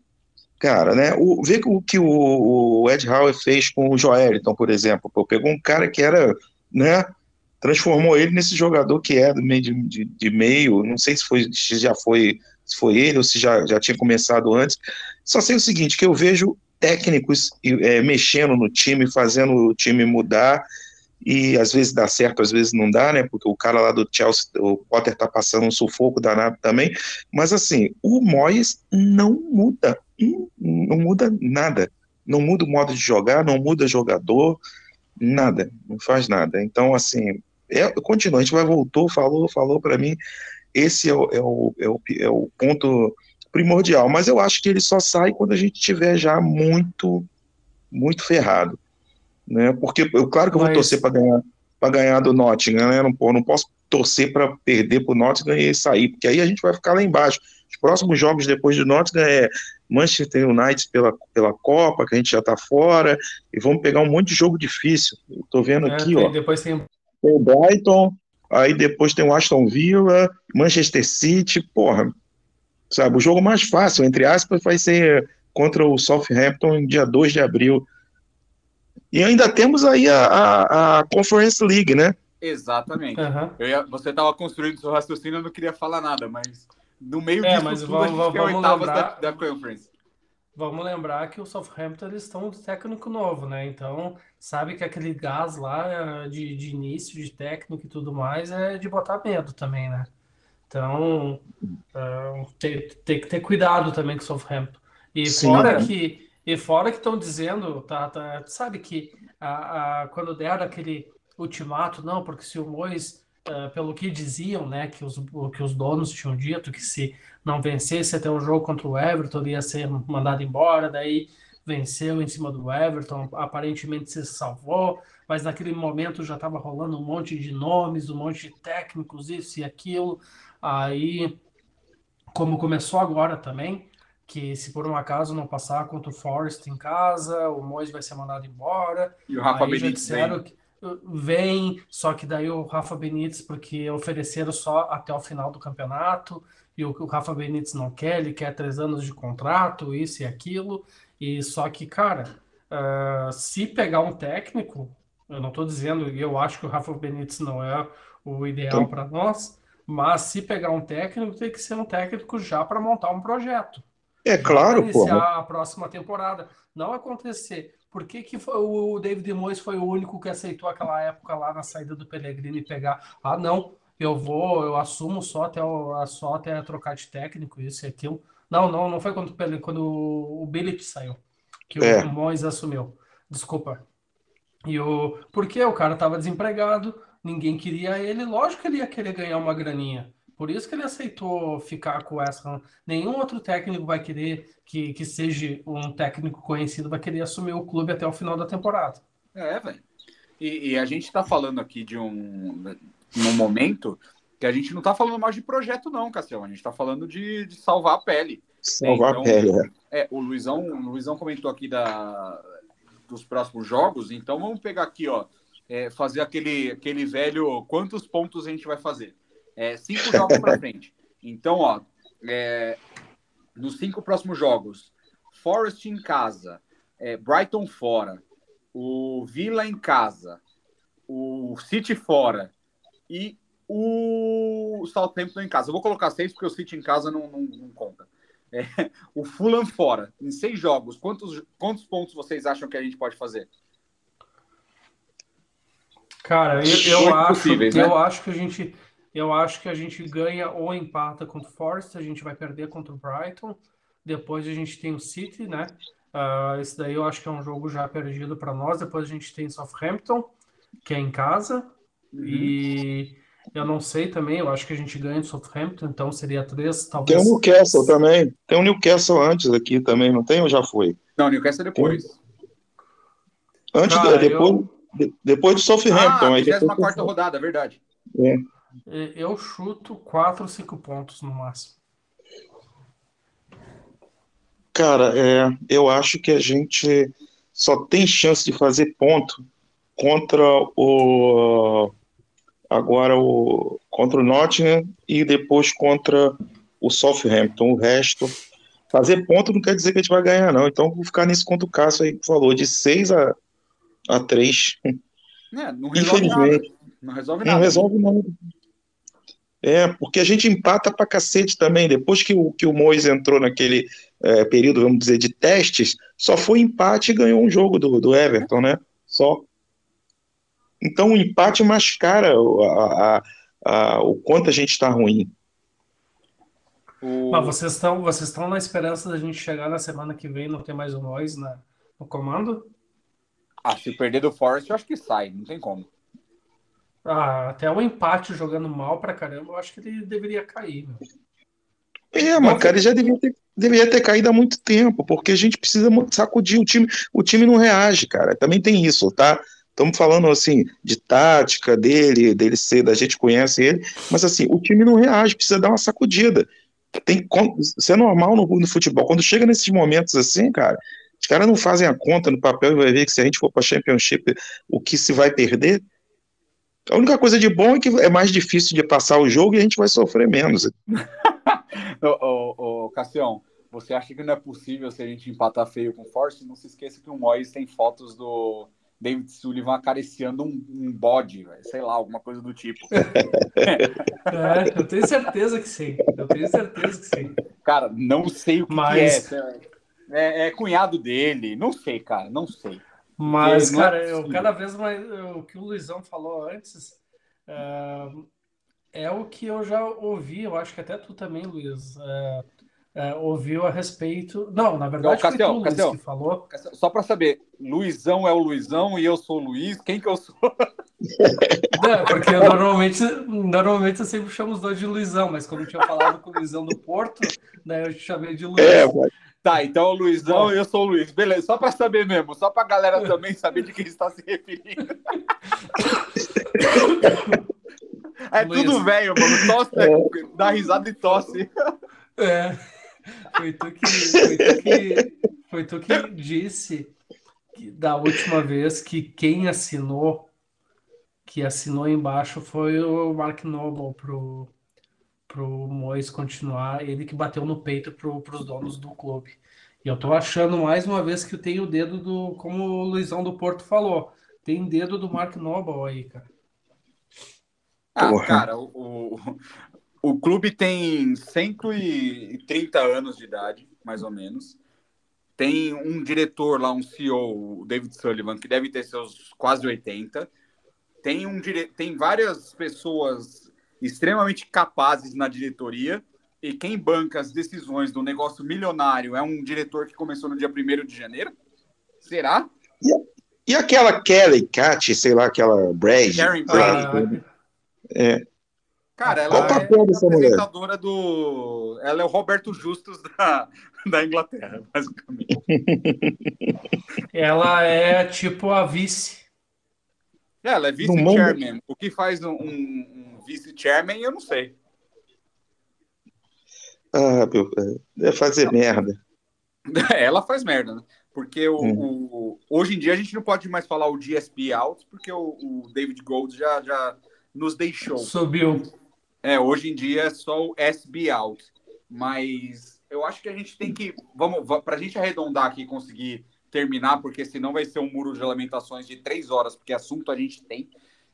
cara, né? O, vê o que o, o Ed Howe fez com o Joeliton, por exemplo. Pô, pegou um cara que era, né? Transformou ele nesse jogador que é do meio de, de, de, meio. Não sei se foi se já foi se foi ele ou se já, já tinha começado antes. Só sei o seguinte, que eu vejo técnicos é, mexendo no time, fazendo o time mudar, e às vezes dá certo, às vezes não dá, né? Porque o cara lá do Chelsea, o Potter tá passando um sufoco danado também. Mas assim, o Moyes não muda, não muda nada. Não muda o modo de jogar, não muda jogador, nada, não faz nada. Então, assim, é, continua, a gente vai voltou, falou, falou para mim. Esse é o, é, o, é, o, é o ponto primordial. Mas eu acho que ele só sai quando a gente tiver já muito, muito ferrado né? Porque eu, claro que eu vou Mas- torcer para ganhar. ganhar do Nottingham, né? Não, não posso torcer para perder para o Nottingham e sair, porque aí a gente vai ficar lá embaixo. Os próximos jogos depois do Nottingham é Manchester United pela, pela Copa, que a gente já está fora, e vamos pegar um monte de jogo difícil. Estou vendo é, aqui, tem, ó. Depois tem... o Brighton, aí depois tem o Aston Villa, Manchester City, porra. Sabe, o jogo mais fácil, entre aspas, vai ser contra o Southampton dia 2 de abril. E ainda temos aí a, a, a Conference League, né? Exatamente. Uhum. Ia, você estava construindo seu raciocínio, eu não queria falar nada, mas no meio é, disso mas tudo, vamos, a gente vamos oitavas lembrar, da, da Conference. Vamos lembrar que o Southampton eles estão de técnico novo, né? Então, sabe que aquele gás lá de, de início, de técnico e tudo mais, é de botar medo também, né? Então, uh, tem, tem que ter cuidado também com o Southampton. E Sim, fora né? que e fora que estão dizendo, tá, tá, sabe que a, a, quando deram aquele ultimato, não, porque se o Mois, uh, pelo que diziam, né, que os, que os donos tinham dito, que se não vencesse até o jogo contra o Everton, ia ser mandado embora, daí venceu em cima do Everton, aparentemente se salvou, mas naquele momento já estava rolando um monte de nomes, um monte de técnicos, isso e aquilo. Aí, como começou agora também, que se por um acaso não passar contra o Forest em casa, o Mois vai ser mandado embora. E o Rafa Benítez vem. Que, vem, só que daí o Rafa Benítez, porque ofereceram só até o final do campeonato, e o, o Rafa Benítez não quer, ele quer três anos de contrato, isso e aquilo. E só que, cara, uh, se pegar um técnico, eu não estou dizendo, eu acho que o Rafa Benítez não é o ideal para nós, mas se pegar um técnico, tem que ser um técnico já para montar um projeto. É claro, pô. a próxima temporada. Não acontecer. Por que, que foi, o David Moyes foi o único que aceitou aquela época lá na saída do Pellegrini pegar? Ah, não, eu vou, eu assumo só até, o, só até trocar de técnico, isso e aquilo. Não, não, não foi quando, quando o Billet saiu, que é. o Moyes assumiu. Desculpa. E o, porque o cara estava desempregado, ninguém queria ele, lógico que ele ia querer ganhar uma graninha. Por isso que ele aceitou ficar com o West Ham. Nenhum outro técnico vai querer que, que seja um técnico conhecido, vai querer assumir o clube até o final da temporada. É, velho. E, e, a gente está falando aqui de um, um momento que a gente não está falando mais de projeto, não, Cassião. A gente está falando de, de, salvar a pele. Salvar então, a pele, é. é. o Luizão, o Luizão comentou aqui da, dos próximos jogos, então vamos pegar aqui, ó. É, fazer aquele, aquele velho quantos pontos a gente vai fazer. É, cinco jogos para frente. Então, ó, é, nos cinco próximos jogos, Forest em casa, é, Brighton fora, o Villa em casa, o City fora e o Southampton em casa. Eu vou colocar seis porque o City em casa não, não, não conta. É, o Fulham fora, em seis jogos, quantos, quantos pontos vocês acham que a gente pode fazer? Cara, eu, eu acho, né? eu acho que a gente eu acho que a gente ganha ou empata contra o Forest, a gente vai perder contra o Brighton. Depois a gente tem o City, né? Uh, esse daí eu acho que é um jogo já perdido para nós. Depois a gente tem Southampton, que é em casa. Uhum. E eu não sei também, eu acho que a gente ganha de Southampton, então seria três, talvez. Tem o Newcastle também. Tem o Newcastle antes aqui também, não tem ou já foi? Não, o Newcastle é depois. Tem... Antes, Cara, depois, eu... depois do Southampton. Ah, aí depois... quarta rodada, é verdade. É. Eu chuto 4 ou 5 pontos no máximo. Cara, é, eu acho que a gente só tem chance de fazer ponto contra o agora o contra o Nottingham e depois contra o Southampton. O resto fazer ponto não quer dizer que a gente vai ganhar não. Então vou ficar nisso contra o Cássio aí que falou de 6 a a 3. É, não resolve Infelizmente. Nada. Não resolve nada. Não resolve nada. É, porque a gente empata pra cacete também. Depois que o, que o Mois entrou naquele é, período, vamos dizer, de testes, só foi empate e ganhou um jogo do, do Everton, né? Só. Então o empate mascara a, a, a, o quanto a gente está ruim. Mas vocês estão vocês estão na esperança da gente chegar na semana que vem não ter mais o Mois na, no comando? Ah, se perder do Forest, eu acho que sai, não tem como. Ah, até o empate jogando mal pra caramba, eu acho que ele deveria cair. Meu. É, mas cara, ele já devia ter, deveria ter caído há muito tempo, porque a gente precisa sacudir o time. O time não reage, cara. Também tem isso, tá? Estamos falando assim de tática dele, dele ser, da gente conhece ele, mas assim, o time não reage, precisa dar uma sacudida. Tem, isso é normal no, no futebol. Quando chega nesses momentos assim, cara, os caras não fazem a conta no papel e vai ver que se a gente for para Championship, o que se vai perder. A única coisa de bom é que é mais difícil de passar o jogo e a gente vai sofrer menos. *laughs* ô, ô, ô, Cassião, você acha que não é possível se a gente empatar feio com Force? Não se esqueça que o Moyes tem fotos do David Sullivan acariciando um, um bode, véio, sei lá, alguma coisa do tipo. *laughs* é, eu tenho certeza que sim. Eu tenho certeza que sim. Cara, não sei o que, Mas... que é. é. é. cunhado dele, não sei, cara, não sei. Mas, cara, é eu, cada vez mais o que o Luizão falou antes uh, é o que eu já ouvi, eu acho que até tu também, Luiz. Uh, é, ouviu a respeito. Não, na verdade, não, Cassião, foi tu, Cassião, Luiz, que falou. Cassião, só para saber, Luizão é o Luizão e eu sou o Luiz. Quem que eu sou? *laughs* Não, porque eu normalmente, normalmente eu sempre chamo os dois de Luizão, mas quando eu tinha falado com o Luizão do Porto, daí eu te chamei de Luiz. É, mas... Tá, então o Luizão e eu sou o Luiz. Beleza, só para saber mesmo, só para a galera também saber de quem está se referindo. *laughs* É Luiz. tudo velho, mano. Tosse, é. dá risada e tosse. É. Foi tu que, foi tu que, foi tu que disse que, da última vez que quem assinou, que assinou embaixo foi o Mark Noble pro, pro Mois continuar, ele que bateu no peito pro, pros donos do clube. E eu tô achando mais uma vez que tem o dedo do, como o Luizão do Porto falou, tem dedo do Mark Noble aí, cara. Ah, cara, o, o clube tem 130 anos de idade, mais ou menos. Tem um diretor lá, um CEO, o David Sullivan, que deve ter seus quase 80. Tem, um dire... tem várias pessoas extremamente capazes na diretoria. E quem banca as decisões do negócio milionário é um diretor que começou no dia 1 de janeiro? Será? E, e aquela Kelly Cat, sei lá, aquela Brad? Karen Brad. É, Cara, ela é apresentadora do. Ela é o Roberto Justus da, da Inglaterra, *laughs* basicamente. ela é tipo a vice. É, ela é vice-chairman. O que faz um, um vice-chairman, eu não sei. Ah, meu, é fazer merda. *laughs* Ela faz merda, né? Porque o, hum. o, hoje em dia a gente não pode mais falar o GSP out, porque o, o David Gold já, já nos deixou. Subiu. É, hoje em dia é só o SB out. Mas eu acho que a gente tem que. Vamos, para a gente arredondar aqui e conseguir terminar, porque senão vai ser um muro de lamentações de três horas, porque assunto a gente tem.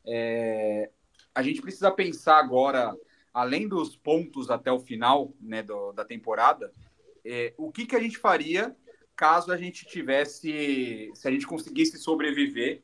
É, a gente precisa pensar agora, além dos pontos até o final né, do, da temporada, é, o que, que a gente faria caso a gente tivesse, se a gente conseguisse sobreviver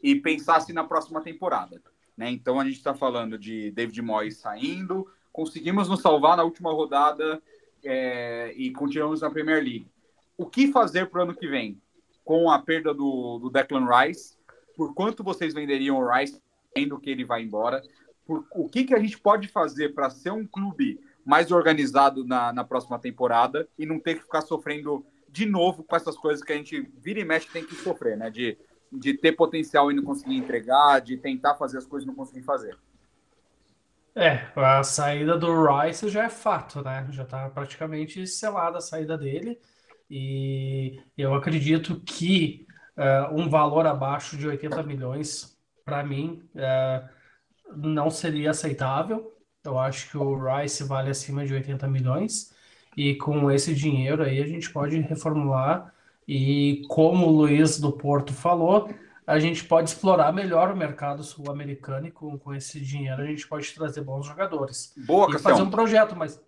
e pensasse na próxima temporada. Né? Então a gente está falando de David Moyes saindo, conseguimos nos salvar na última rodada é, e continuamos na Premier League. O que fazer para o ano que vem? Com a perda do, do Declan Rice, por quanto vocês venderiam o Rice, vendo que ele vai embora? Por, o que, que a gente pode fazer para ser um clube mais organizado na, na próxima temporada e não ter que ficar sofrendo de novo com essas coisas que a gente vira e mexe tem que sofrer, né? De de ter potencial e não conseguir entregar, de tentar fazer as coisas e não conseguir fazer. É, a saída do Rice já é fato, né? Já está praticamente selada a saída dele. E eu acredito que uh, um valor abaixo de 80 milhões, para mim, uh, não seria aceitável. Eu acho que o Rice vale acima de 80 milhões. E com esse dinheiro aí a gente pode reformular e como o Luiz do Porto falou, a gente pode explorar melhor o mercado sul-americano e com, com esse dinheiro a gente pode trazer bons jogadores. Boa, e fazer um projeto, mas.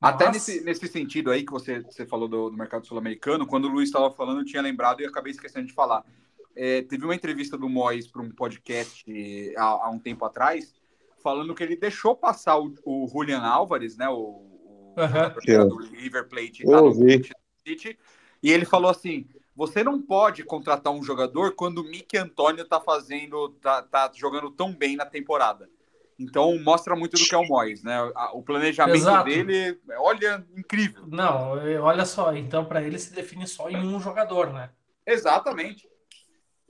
Até mas... nesse, nesse sentido aí que você, você falou do, do mercado sul-americano, quando o Luiz estava falando, eu tinha lembrado e acabei esquecendo de falar. É, teve uma entrevista do Mois para um podcast há, há, um tempo atrás, falando que ele deixou passar o, o Julian Álvares, né, o, o uhum. do River Plate, tá no City, e ele falou assim: você não pode contratar um jogador quando o Mickey Antônio tá fazendo, tá, tá jogando tão bem na temporada. Então mostra muito do que é o Mois, né? O planejamento Exato. dele, olha, incrível. Não, olha só, então para ele se define só em um jogador, né? Exatamente.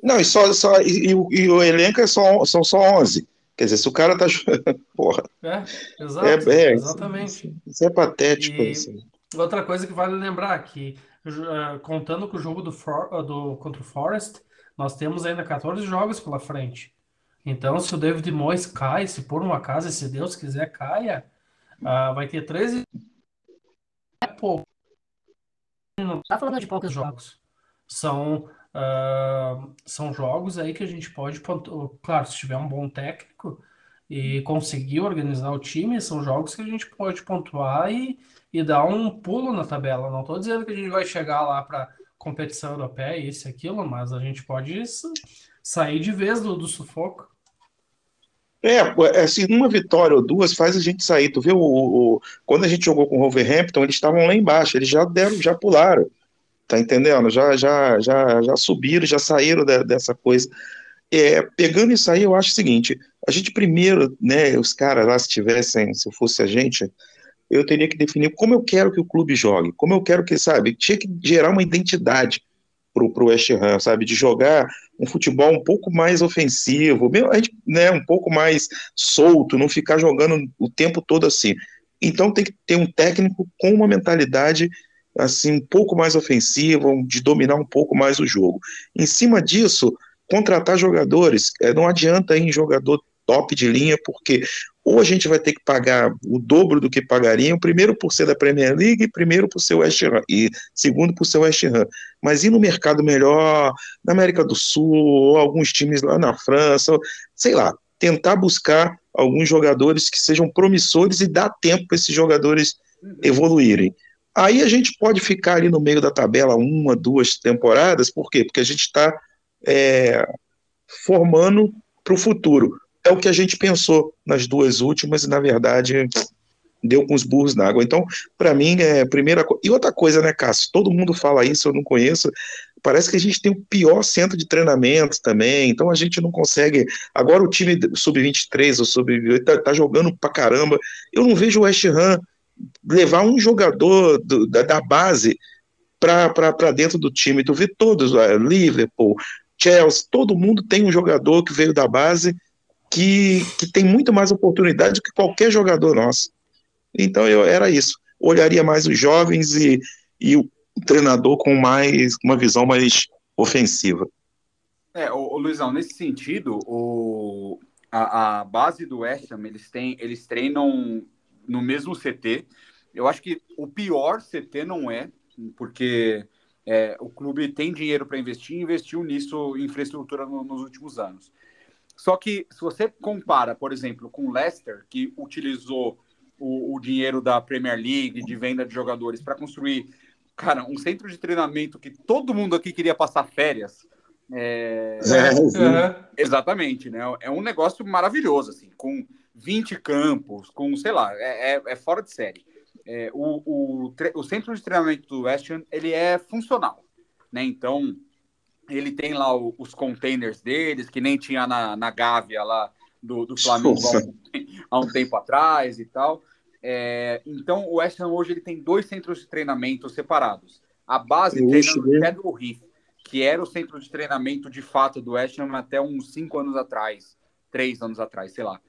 Não, e, só, só, e, e, e o elenco é só, são só 11. Quer dizer, se o cara tá. *laughs* Porra. É, exato, é, é, exatamente. Isso é patético. E assim. Outra coisa que vale lembrar que, uh, contando com o jogo do, For, uh, do, contra o Forest, nós temos ainda 14 jogos pela frente. Então, se o David Moyes cai, se por um acaso, se Deus quiser, caia, uh, vai ter 13. É pouco. Não tá falando de poucos jogos. São São jogos aí que a gente pode, claro, se tiver um bom técnico e conseguir organizar o time, são jogos que a gente pode pontuar e, e dar um pulo na tabela. Não estou dizendo que a gente vai chegar lá para competição europeia, isso e aquilo, mas a gente pode sair de vez do, do sufoco. É, assim, uma vitória ou duas faz a gente sair. Tu viu, o, o, quando a gente jogou com o Wolverhampton, eles estavam lá embaixo, eles já deram, já pularam. Tá entendendo? Já, já, já, já subiram, já saíram de, dessa coisa. É, pegando isso aí, eu acho o seguinte: a gente primeiro, né, os caras lá, se tivessem, se fosse a gente, eu teria que definir como eu quero que o clube jogue, como eu quero que, sabe, tinha que gerar uma identidade pro, pro West Ham, sabe, de jogar um futebol um pouco mais ofensivo, mesmo, né, um pouco mais solto, não ficar jogando o tempo todo assim. Então tem que ter um técnico com uma mentalidade assim um pouco mais ofensiva, de dominar um pouco mais o jogo. Em cima disso, contratar jogadores, é, não adianta ir em jogador top de linha, porque ou a gente vai ter que pagar o dobro do que pagariam, primeiro por ser da Premier League, primeiro por ser West Ham, e segundo por ser West Ham. Mas ir no mercado melhor, na América do Sul, ou alguns times lá na França, sei lá, tentar buscar alguns jogadores que sejam promissores e dar tempo para esses jogadores evoluírem. Aí a gente pode ficar ali no meio da tabela uma, duas temporadas, por quê? Porque a gente está é, formando para o futuro. É o que a gente pensou nas duas últimas e, na verdade, deu com os burros na água. Então, para mim, é a primeira coisa. E outra coisa, né, Cássio? Todo mundo fala isso, eu não conheço. Parece que a gente tem o pior centro de treinamento também, então a gente não consegue. Agora o time sub-23 ou sub-28 tá, tá jogando pra caramba. Eu não vejo o West Ham levar um jogador do, da, da, base para dentro do time. Tu vê todos, Liverpool, Chelsea, todo mundo tem um jogador que veio da base que, que tem muito mais oportunidade que qualquer jogador nosso. Então eu era isso. Olharia mais os jovens e, e o treinador com mais uma visão mais ofensiva. É, o, o Luizão, nesse sentido, o, a, a base do West Ham, eles, têm, eles treinam no mesmo CT. Eu acho que o pior CT não é, porque é, o clube tem dinheiro para investir e investiu nisso, infraestrutura no, nos últimos anos. Só que se você compara, por exemplo, com o Leicester, que utilizou o, o dinheiro da Premier League, de venda de jogadores, para construir, cara, um centro de treinamento que todo mundo aqui queria passar férias. É... É, exatamente, né? É um negócio maravilhoso, assim, com 20 campos, com, sei lá, é, é, é fora de série. É, o, o, o, centro de treinamento do West Ham, ele é funcional, né? Então, ele tem lá o, os containers deles, que nem tinha na, na Gávea lá do, do Flamengo há um, tempo atrás e tal. É, então, o West Ham hoje ele tem dois centros de treinamento separados. A base treina no Pedro Heath, que era o centro de treinamento de fato do West Ham até uns cinco anos atrás, três anos atrás, sei lá.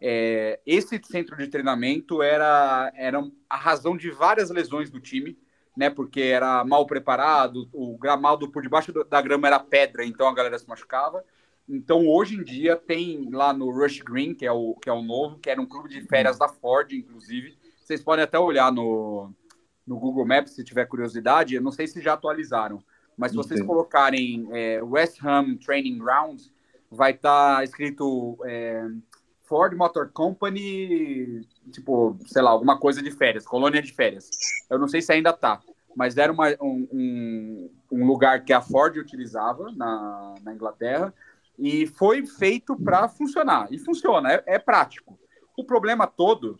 É, esse centro de treinamento era, era a razão de várias lesões do time, né? Porque era mal preparado, o gramado por debaixo da grama era pedra, então a galera se machucava. Então hoje em dia tem lá no Rush Green, que é o, que é o novo, que era um clube de férias da Ford, inclusive. Vocês podem até olhar no, no Google Maps se tiver curiosidade. Eu não sei se já atualizaram, mas se vocês colocarem é, West Ham Training Grounds, vai estar tá escrito é, Ford Motor Company, tipo, sei lá, alguma coisa de férias, colônia de férias. Eu não sei se ainda tá, mas era uma, um, um, lugar que a Ford utilizava na, na Inglaterra e foi feito para funcionar. E funciona, é, é, prático. O problema todo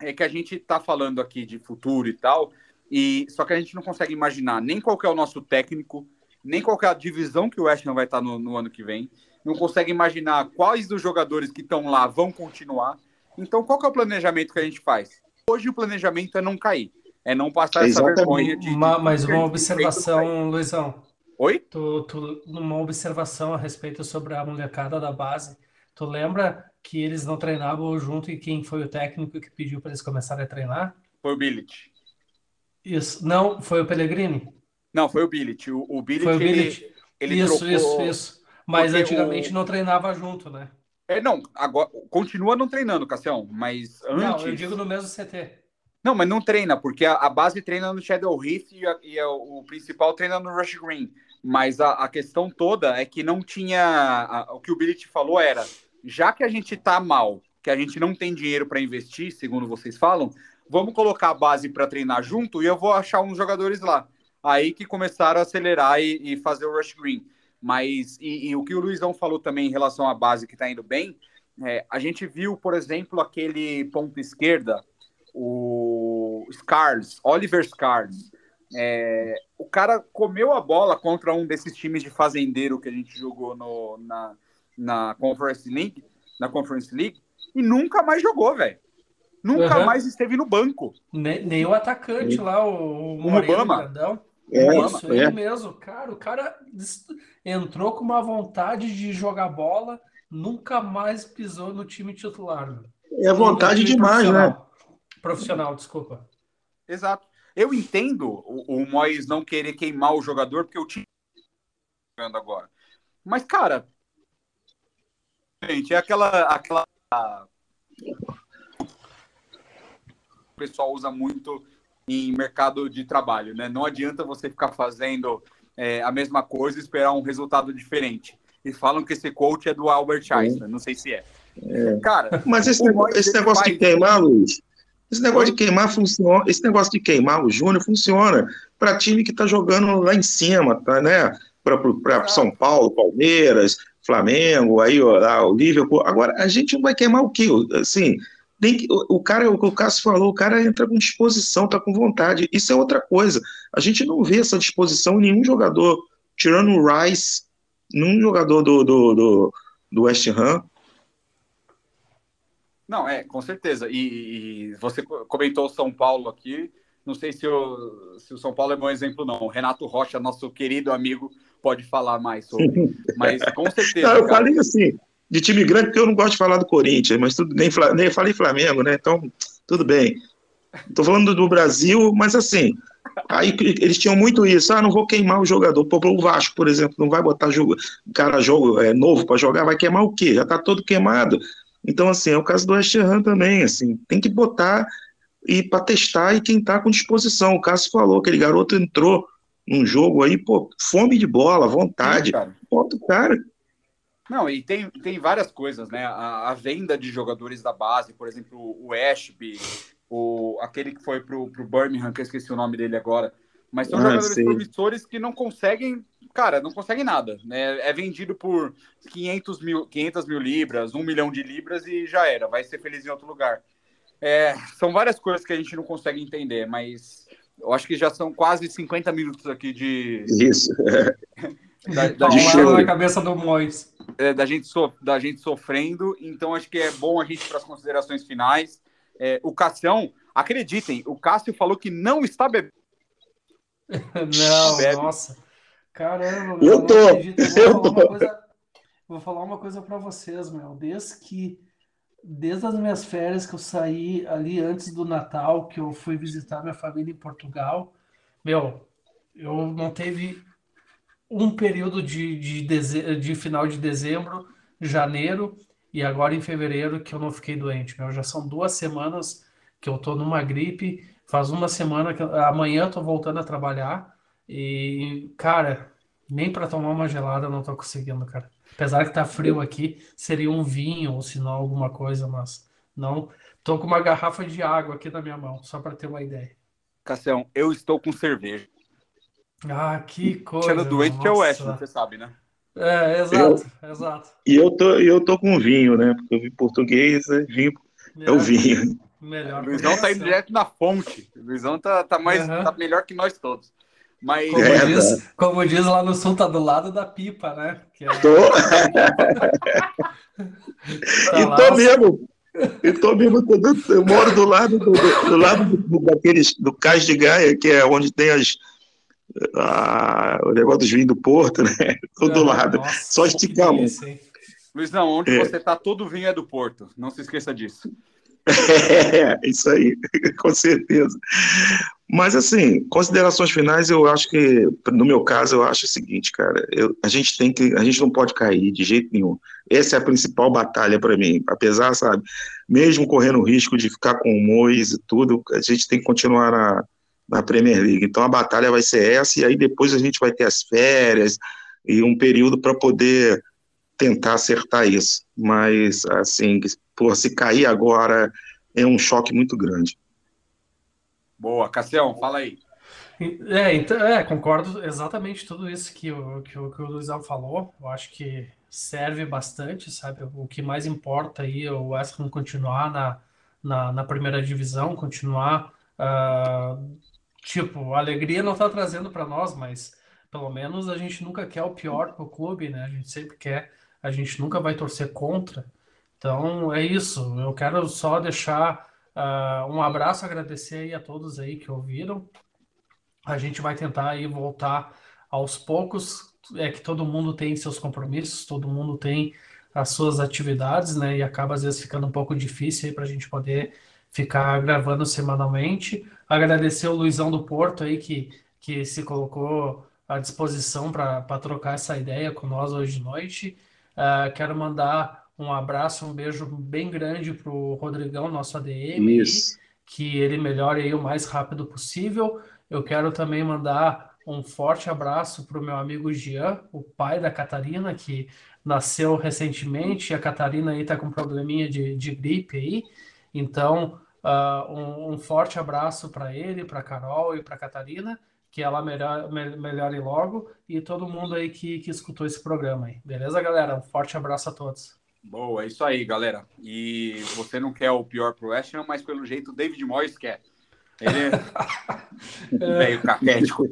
é que a gente está falando aqui de futuro e tal, e só que a gente não consegue imaginar nem qual é o nosso técnico, nem qual é a divisão que o West vai estar tá no, no ano que vem não consegue imaginar quais dos jogadores que estão lá vão continuar. Então, qual que é o planejamento que a gente faz? Hoje o planejamento é não cair, é não passar essa vergonha de. Uma, mais uma observação, Luizão. Oi? Tu, tu, numa observação a respeito sobre a molecada da base, tu lembra que eles não treinavam junto e quem foi o técnico que pediu para eles começarem a treinar? Foi o Billet. Isso. Não, foi o Pellegrini? Não, foi o Billet. O, o Billet, Foi o ele, Billet. ele Isso, trocou... isso, isso. Mas porque antigamente o- não treinava junto, né? É, não, agora continua não treinando, Cassião, mas antes. Não, eu digo no mesmo CT. Não, mas não treina, porque a, a base treina no Shadow Heath e, a- e a- o principal treina no Rush Green. Mas a, questão toda é que não tinha. o que o Billy te falou era: já que a gente tá mal, que a gente não tem dinheiro para investir, segundo vocês falam, vamos colocar a base para treinar junto e eu vou achar uns jogadores lá. Aí que começaram a acelerar e, e fazer o Rush Green. Mas, e, e o que o Luizão falou também em relação à base que tá indo bem, é, a gente viu, por exemplo, aquele ponto esquerda, o Scars, Oliver Scars. É, o cara comeu a bola contra um desses times de fazendeiro que a gente jogou no, na, na Conference League, na Conference League, e nunca mais jogou, velho. Nunca Uhum. mais esteve no banco. Nem, nem o atacante lá, o, o O Moreno Mubama. grandão. É, Isso, é. ele mesmo. Cara, o cara entrou com uma vontade de jogar bola, nunca mais pisou no time titular. É vontade demais, né? profissional. Desculpa. Exato. Eu entendo o, o Moyes não querer queimar o jogador, porque o time tá jogando agora. Mas, cara, gente, é aquela, aquela. O pessoal usa muito em mercado de trabalho, né? Não adianta você ficar fazendo é, a mesma coisa e esperar um resultado diferente. E falam que esse coach é do Albert Einstein, não sei se é. Cara, Mas esse, O nego- Moyes, esse negócio de queimar, Luiz, esse negócio de queimar funciona, esse negócio de queimar o Júnior funciona para time que está jogando lá em cima, tá, né? Para. São Paulo, Palmeiras, Flamengo, aí ó, lá, o Liverpool. Agora, a gente não vai queimar o quê? Assim, tem que, o, o cara, o que o Cássio falou, o cara entra com disposição, tá com vontade. Isso é outra coisa. A gente não vê essa disposição em nenhum jogador, tirando o Rice, nenhum jogador do, do, do, do West Ham. Não, é, com certeza. E, e você co- comentou o São Paulo aqui. Não sei se o, se o São Paulo é bom exemplo, não. O Renato Rocha, nosso querido amigo, pode falar mais sobre. *laughs* Mas com certeza. Não, eu cara. falei assim, de time grande, porque eu não gosto de falar do Corinthians, mas tudo, nem, nem falei Flamengo, né? Então, tudo bem. Estou falando do Brasil, mas assim, aí eles tinham muito isso. Ah, não vou queimar o jogador. Pô, o Vasco, por exemplo, não vai botar jogo, cara jogo é, novo para jogar, vai queimar o quê? Já está todo queimado. Então, assim, é o caso do West Ham também, assim, tem que botar e para testar e quem está com disposição. O Cássio falou, aquele garoto entrou num jogo aí, pô, fome de bola, vontade. Sim, cara. Bota o cara. Não, e tem, tem várias coisas, né? A, a venda de jogadores da base, por exemplo, o Ashby, o, aquele que foi pro, pro Birmingham, que eu esqueci o nome dele agora. Mas são Ah, jogadores sei. promissores que não conseguem, cara, não conseguem nada. Né? É vendido por 500 mil, 500 mil libras, 1 milhão de libras e já era, vai ser feliz em outro lugar. É, são várias coisas que a gente não consegue entender, mas eu acho que já são quase 50 minutos aqui de, Isso. *laughs* da, da De show. na cabeça do Mois. é, da, gente so- da gente sofrendo, então acho que é bom a gente ir para as considerações finais. É, o Cassião, acreditem, o Cássio falou que não está bebendo. *laughs* Não, Bebe. nossa. Caramba, Eu tô. Eu vou falar tô. uma coisa, vou falar uma coisa para vocês, meu. Desde que, desde as minhas férias que eu saí ali antes do Natal, que eu fui visitar minha família em Portugal, meu, eu não teve um período de, de, deze- de final de dezembro, janeiro e agora em fevereiro que eu não fiquei doente, meu. Já são duas semanas que eu tô numa gripe. Faz uma semana que amanhã eu tô voltando a trabalhar e, cara, nem para tomar uma gelada eu não tô conseguindo, cara. Apesar que tá frio aqui, seria um vinho ou se não alguma coisa, mas não. Tô com uma garrafa de água aqui na minha mão, só para ter uma ideia. Cassião, eu estou com cerveja. Ah, que coisa, Tirando doente que é o nossa. West, você sabe, né? É, exato, exato. E eu tô, eu tô com vinho, né? Porque eu vi português, é vinho é o vinho. Melhor O Luizão tá indo direto na fonte. O Luizão tá, tá, mais, Aham. tá melhor que nós todos. Mas Como É, diz, como diz lá no sul, tá do lado da pipa, né? Que é- Tô, tá e lá, tô mesmo. E tô mesmo. Eu moro do lado do, do- do lado do, do- daqueles do Cais de Gaia, que é onde tem as Ah, o negócio dos vinhos do Porto, né? *laughs* Todo Ah, lado. nossa, Só esticamos. isso, hein? Luizão, onde É. você tá, todo vinho é do Porto. Não se esqueça disso. É, isso aí, *laughs* com certeza. Mas, assim, considerações finais, eu acho que, no meu caso, eu acho o seguinte, cara, eu- a gente tem que, a gente não pode cair de jeito nenhum. Essa é a principal batalha para mim. Apesar, sabe, mesmo correndo o risco de ficar com o Mois e tudo, a gente tem que continuar na, na Premier League. Então, a batalha vai ser essa, e aí depois a gente vai ter as férias e um período para poder tentar acertar isso. Mas, assim, pô, se cair agora é um choque muito grande. Boa, Cassião, fala aí. É, então, é, concordo exatamente tudo isso que o, que o, que o Luizão falou. Eu acho que serve bastante, sabe? O que mais importa aí é o West Ham continuar na, na, na primeira divisão, continuar. ah, tipo, a alegria não tá trazendo para nós, mas pelo menos a gente nunca quer o pior pro clube, né? A gente sempre quer, a gente nunca vai torcer contra. Então é isso. Eu quero só deixar ah, um abraço, agradecer aí a todos aí que ouviram. A gente vai tentar aí voltar aos poucos. É que todo mundo tem seus compromissos, todo mundo tem as suas atividades, né? E acaba às vezes ficando um pouco difícil aí para a gente poder ficar gravando semanalmente. Agradecer o Luizão do Porto aí que, que se colocou à disposição para trocar essa ideia com nós hoje de noite. Ah, quero mandar um abraço, um beijo bem grande para o Rodrigão, nosso ADM aí que ele melhore aí o mais rápido possível. Eu quero também mandar um forte abraço para o meu amigo Jean, o pai da Catarina, que nasceu recentemente. A Catarina aí está com um probleminha de, de gripe aí. Então, ah, um, um forte abraço para ele, para Carol e para Catarina, que ela melhor, me- melhore logo, e todo mundo aí que, que escutou esse programa aí. Beleza, galera? Um forte abraço a todos. Boa, é isso aí, galera. E você não quer o pior pro West Ham, mas pelo jeito o David Moyes quer. Ele é *laughs* velho caquético.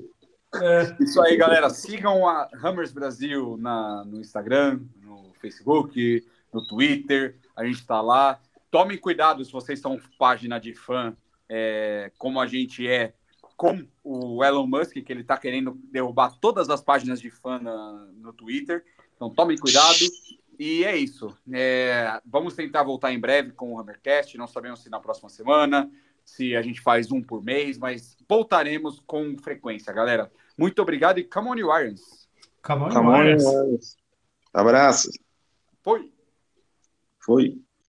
É, Isso aí, galera. Sigam a Hammers Brasil na, no Instagram, no Facebook, no Twitter. A gente está lá. Tomem cuidado se vocês são página de fã, é, como a gente é, com o Elon Musk, que ele está querendo derrubar todas as páginas de fã na- no Twitter. Então tomem cuidado. E é isso. É, vamos tentar voltar em breve com o Hammercast. Não sabemos se na próxima semana, se a gente faz um por mês, mas voltaremos com frequência, galera. Muito obrigado e come on, you Irons. come on, Come on. Abraço. Foi. Foi.